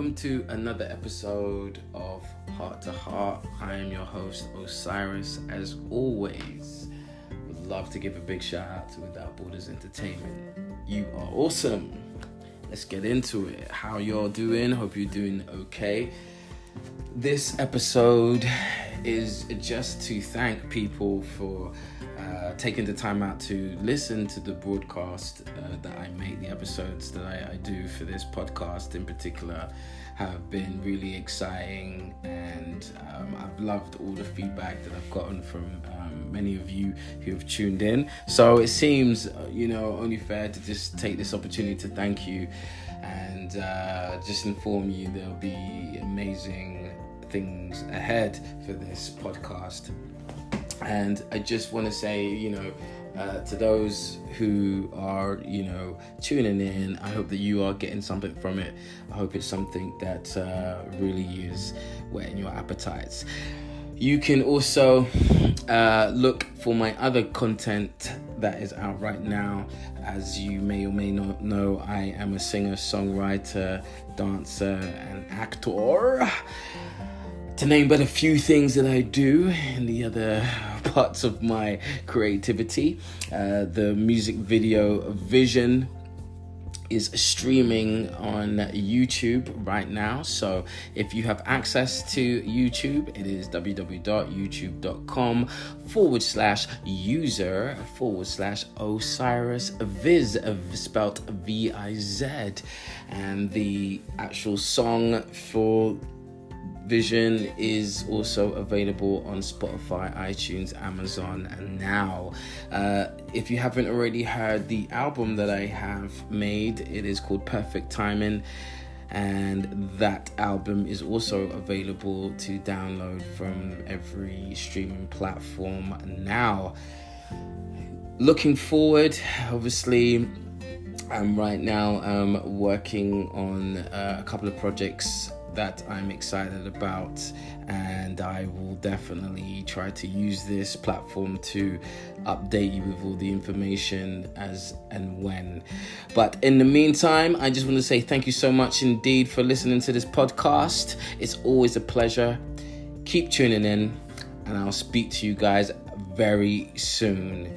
welcome to another episode of Heart to Heart. I am your host, Osiris. As always, would love to give a big shout out to Without Borders Entertainment. You are awesome. Let's get into it. How y'all doing? Hope you're doing okay. This episode is just to thank people for uh, taking the time out to listen to the broadcast uh, that I make, the episodes that I, I, do for this podcast in particular have been really exciting, and um, I've loved all the feedback that I've gotten from um, many of you who have tuned in. So it seems, uh, you know, only fair to just take this opportunity to thank you and uh, just inform you there'll be amazing things ahead for this podcast. And I just want to say, you know, uh, to those who are, you know, tuning in, I hope that you are getting something from it. I hope it's something that uh, really is whetting your appetites. You can also uh, look for my other content that is out right now. As you may or may not know, I am a singer, songwriter, dancer, and actor to name but a few things that I do in the other parts of my creativity. Uh, the music video Vision is streaming on YouTube right now. So if you have access to YouTube, it is www.youtube.com forward slash user forward slash Osiris Viz, spelt V I Z. And the actual song for Vision is also available on Spotify, iTunes, Amazon, and now. Uh, if you haven't already heard the album that I have made, it is called Perfect Timing, and that album is also available to download from every streaming platform now. Looking forward, obviously, I'm right now um, working on uh, a couple of projects that I'm excited about, and I will definitely try to use this platform to update you with all the information as and when. But in the meantime, I just want to say thank you so much indeed for listening to this podcast. It's always a pleasure. Keep tuning in, and I'll speak to you guys very soon.